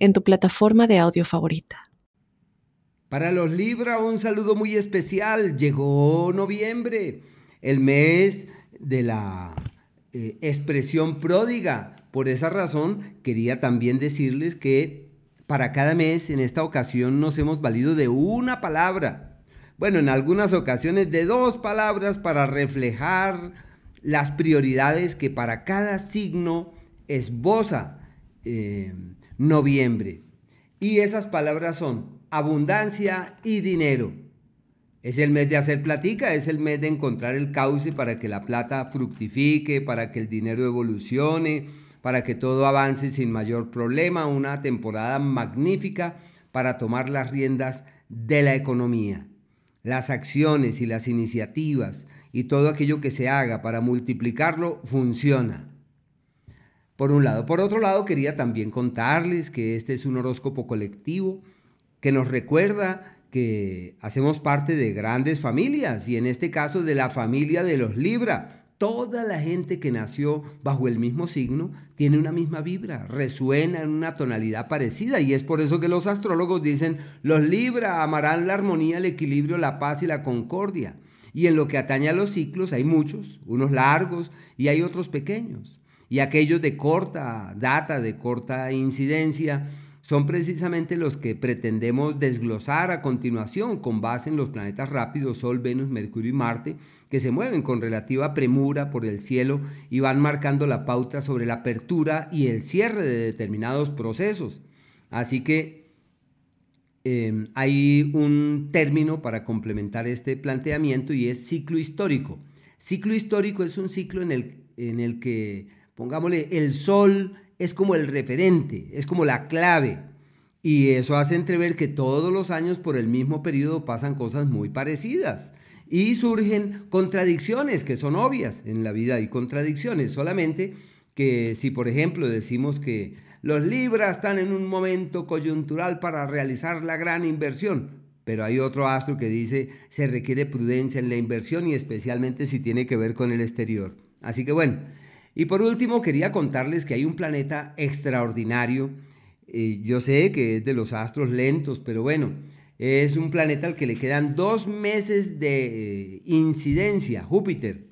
en tu plataforma de audio favorita. Para los Libra, un saludo muy especial. Llegó noviembre, el mes de la eh, expresión pródiga. Por esa razón, quería también decirles que para cada mes, en esta ocasión, nos hemos valido de una palabra. Bueno, en algunas ocasiones de dos palabras para reflejar las prioridades que para cada signo esboza. Eh, noviembre. Y esas palabras son abundancia y dinero. Es el mes de hacer platica, es el mes de encontrar el cauce para que la plata fructifique, para que el dinero evolucione, para que todo avance sin mayor problema. Una temporada magnífica para tomar las riendas de la economía. Las acciones y las iniciativas y todo aquello que se haga para multiplicarlo funciona por un lado. Por otro lado, quería también contarles que este es un horóscopo colectivo que nos recuerda que hacemos parte de grandes familias y en este caso de la familia de los Libra. Toda la gente que nació bajo el mismo signo tiene una misma vibra, resuena en una tonalidad parecida y es por eso que los astrólogos dicen, los Libra amarán la armonía, el equilibrio, la paz y la concordia. Y en lo que atañe a los ciclos hay muchos, unos largos y hay otros pequeños y aquellos de corta data, de corta incidencia, son precisamente los que pretendemos desglosar a continuación con base en los planetas rápidos Sol, Venus, Mercurio y Marte, que se mueven con relativa premura por el cielo y van marcando la pauta sobre la apertura y el cierre de determinados procesos. Así que em, hay un término para complementar este planteamiento y es ciclo histórico. Ciclo histórico es un ciclo en el, en el que pongámosle, el sol es como el referente, es como la clave. Y eso hace entrever que todos los años por el mismo periodo pasan cosas muy parecidas. Y surgen contradicciones que son obvias. En la vida hay contradicciones. Solamente que si, por ejemplo, decimos que los libras están en un momento coyuntural para realizar la gran inversión, pero hay otro astro que dice se requiere prudencia en la inversión y especialmente si tiene que ver con el exterior. Así que bueno, y por último, quería contarles que hay un planeta extraordinario. Eh, yo sé que es de los astros lentos, pero bueno, es un planeta al que le quedan dos meses de eh, incidencia, Júpiter.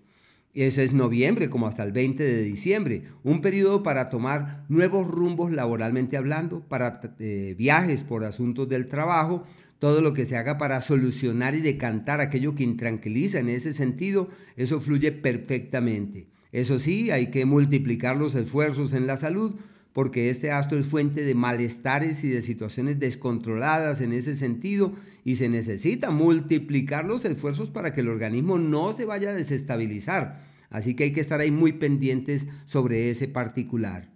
Eso es noviembre, como hasta el 20 de diciembre. Un periodo para tomar nuevos rumbos laboralmente hablando, para eh, viajes por asuntos del trabajo, todo lo que se haga para solucionar y decantar aquello que intranquiliza en ese sentido, eso fluye perfectamente. Eso sí, hay que multiplicar los esfuerzos en la salud porque este astro es fuente de malestares y de situaciones descontroladas en ese sentido y se necesita multiplicar los esfuerzos para que el organismo no se vaya a desestabilizar. Así que hay que estar ahí muy pendientes sobre ese particular.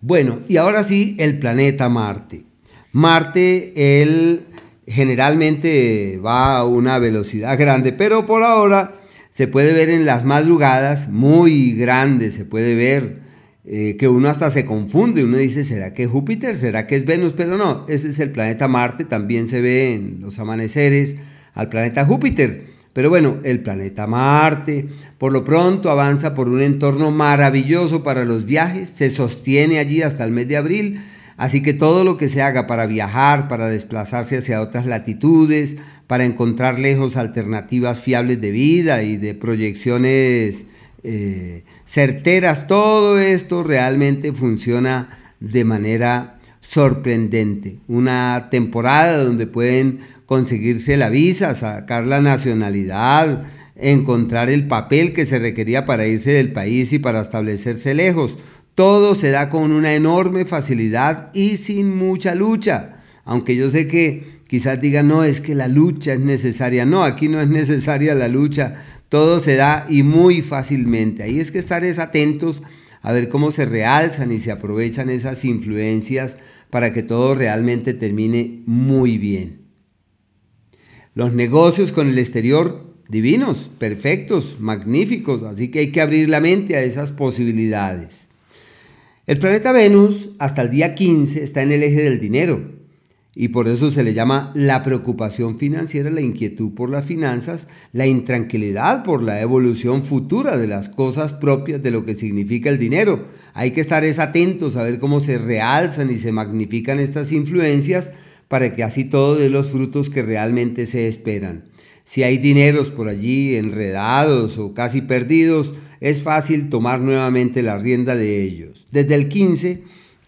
Bueno, y ahora sí, el planeta Marte. Marte, él generalmente va a una velocidad grande, pero por ahora se puede ver en las madrugadas muy grandes, se puede ver eh, que uno hasta se confunde, uno dice, ¿será que es Júpiter? ¿Será que es Venus? Pero no, ese es el planeta Marte, también se ve en los amaneceres al planeta Júpiter. Pero bueno, el planeta Marte por lo pronto avanza por un entorno maravilloso para los viajes, se sostiene allí hasta el mes de abril, así que todo lo que se haga para viajar, para desplazarse hacia otras latitudes, para encontrar lejos alternativas fiables de vida y de proyecciones eh, certeras. Todo esto realmente funciona de manera sorprendente. Una temporada donde pueden conseguirse la visa, sacar la nacionalidad, encontrar el papel que se requería para irse del país y para establecerse lejos. Todo se da con una enorme facilidad y sin mucha lucha. Aunque yo sé que quizás digan, no, es que la lucha es necesaria. No, aquí no es necesaria la lucha. Todo se da y muy fácilmente. Ahí es que estar atentos a ver cómo se realzan y se aprovechan esas influencias para que todo realmente termine muy bien. Los negocios con el exterior divinos, perfectos, magníficos, así que hay que abrir la mente a esas posibilidades. El planeta Venus hasta el día 15 está en el eje del dinero y por eso se le llama la preocupación financiera, la inquietud por las finanzas, la intranquilidad por la evolución futura de las cosas propias de lo que significa el dinero. Hay que estar atentos a ver cómo se realzan y se magnifican estas influencias para que así todo dé los frutos que realmente se esperan. Si hay dineros por allí enredados o casi perdidos, es fácil tomar nuevamente la rienda de ellos. Desde el 15,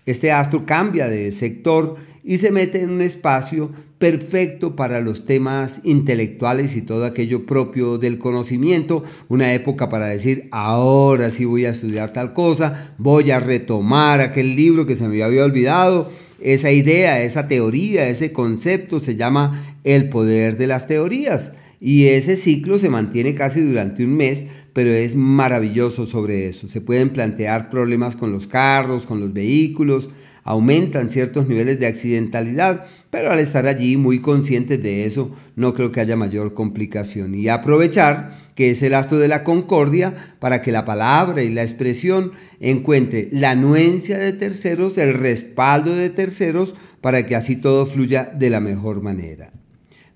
este astro cambia de sector y se mete en un espacio perfecto para los temas intelectuales y todo aquello propio del conocimiento, una época para decir, ahora sí voy a estudiar tal cosa, voy a retomar aquel libro que se me había olvidado, esa idea, esa teoría, ese concepto se llama el poder de las teorías. Y ese ciclo se mantiene casi durante un mes, pero es maravilloso sobre eso. Se pueden plantear problemas con los carros, con los vehículos, aumentan ciertos niveles de accidentalidad, pero al estar allí muy conscientes de eso, no creo que haya mayor complicación. Y aprovechar que es el astro de la concordia para que la palabra y la expresión encuentre la anuencia de terceros, el respaldo de terceros, para que así todo fluya de la mejor manera.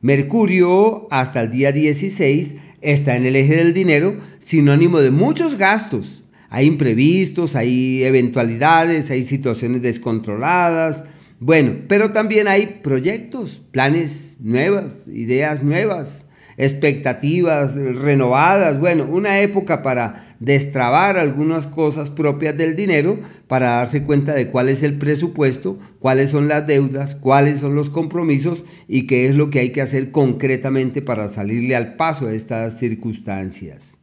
Mercurio hasta el día 16 está en el eje del dinero, sinónimo de muchos gastos, hay imprevistos, hay eventualidades, hay situaciones descontroladas. Bueno, pero también hay proyectos, planes nuevas, ideas nuevas, expectativas renovadas. Bueno, una época para destrabar algunas cosas propias del dinero, para darse cuenta de cuál es el presupuesto, cuáles son las deudas, cuáles son los compromisos y qué es lo que hay que hacer concretamente para salirle al paso a estas circunstancias.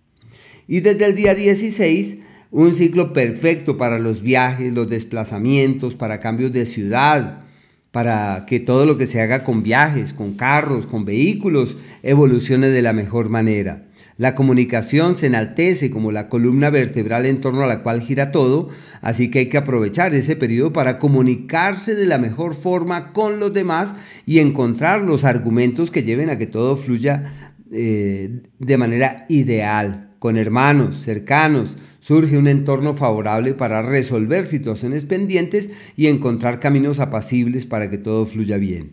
Y desde el día 16 un ciclo perfecto para los viajes, los desplazamientos, para cambios de ciudad, para que todo lo que se haga con viajes, con carros, con vehículos, evolucione de la mejor manera. La comunicación se enaltece como la columna vertebral en torno a la cual gira todo, así que hay que aprovechar ese periodo para comunicarse de la mejor forma con los demás y encontrar los argumentos que lleven a que todo fluya eh, de manera ideal, con hermanos, cercanos, surge un entorno favorable para resolver situaciones pendientes y encontrar caminos apacibles para que todo fluya bien.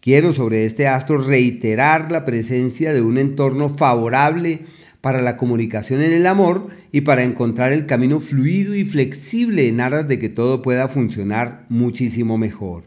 Quiero sobre este astro reiterar la presencia de un entorno favorable para la comunicación en el amor y para encontrar el camino fluido y flexible en aras de que todo pueda funcionar muchísimo mejor.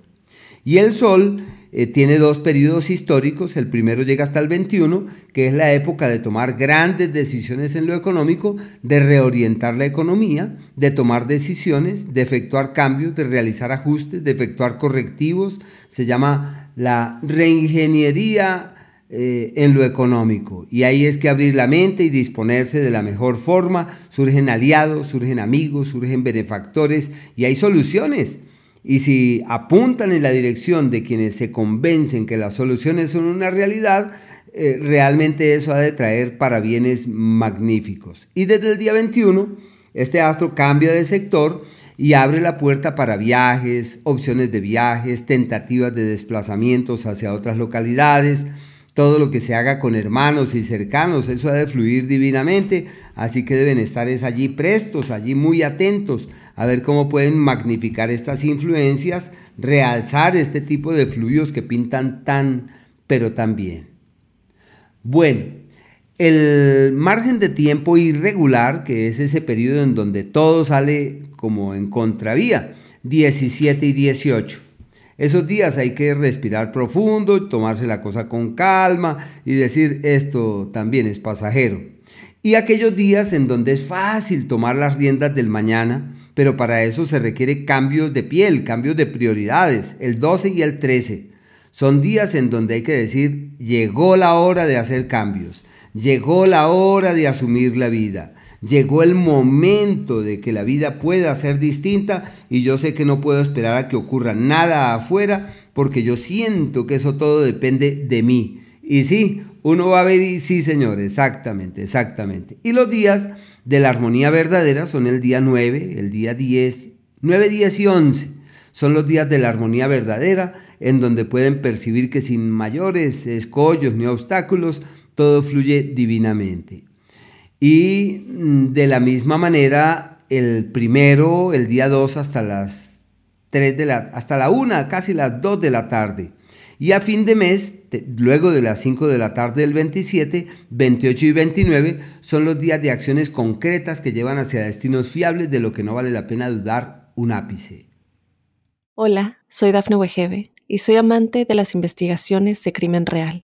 Y el Sol eh, tiene dos periodos históricos. El primero llega hasta el 21, que es la época de tomar grandes decisiones en lo económico, de reorientar la economía, de tomar decisiones, de efectuar cambios, de realizar ajustes, de efectuar correctivos. Se llama la reingeniería eh, en lo económico. Y ahí es que abrir la mente y disponerse de la mejor forma. Surgen aliados, surgen amigos, surgen benefactores y hay soluciones y si apuntan en la dirección de quienes se convencen que las soluciones son una realidad, eh, realmente eso ha de traer para bienes magníficos. Y desde el día 21, este astro cambia de sector y abre la puerta para viajes, opciones de viajes, tentativas de desplazamientos hacia otras localidades, todo lo que se haga con hermanos y cercanos, eso ha de fluir divinamente, así que deben estar allí prestos, allí muy atentos a ver cómo pueden magnificar estas influencias, realzar este tipo de fluidos que pintan tan, pero tan bien. Bueno, el margen de tiempo irregular, que es ese periodo en donde todo sale como en contravía, 17 y 18. Esos días hay que respirar profundo, tomarse la cosa con calma y decir esto también es pasajero. Y aquellos días en donde es fácil tomar las riendas del mañana, pero para eso se requiere cambios de piel, cambios de prioridades, el 12 y el 13. Son días en donde hay que decir, llegó la hora de hacer cambios, llegó la hora de asumir la vida. Llegó el momento de que la vida pueda ser distinta y yo sé que no puedo esperar a que ocurra nada afuera porque yo siento que eso todo depende de mí. Y sí, uno va a ver y sí, señor, exactamente, exactamente. Y los días de la armonía verdadera son el día 9, el día 10, 9, 10 y 11. Son los días de la armonía verdadera, en donde pueden percibir que sin mayores escollos ni obstáculos, todo fluye divinamente. Y mm, de la misma manera, el primero, el día 2 hasta las 3 de la, hasta la 1, casi las 2 de la tarde. Y a fin de mes, luego de las 5 de la tarde del 27, 28 y 29 son los días de acciones concretas que llevan hacia destinos fiables de lo que no vale la pena dudar un ápice. Hola, soy Dafne Wegebe y soy amante de las investigaciones de crimen real.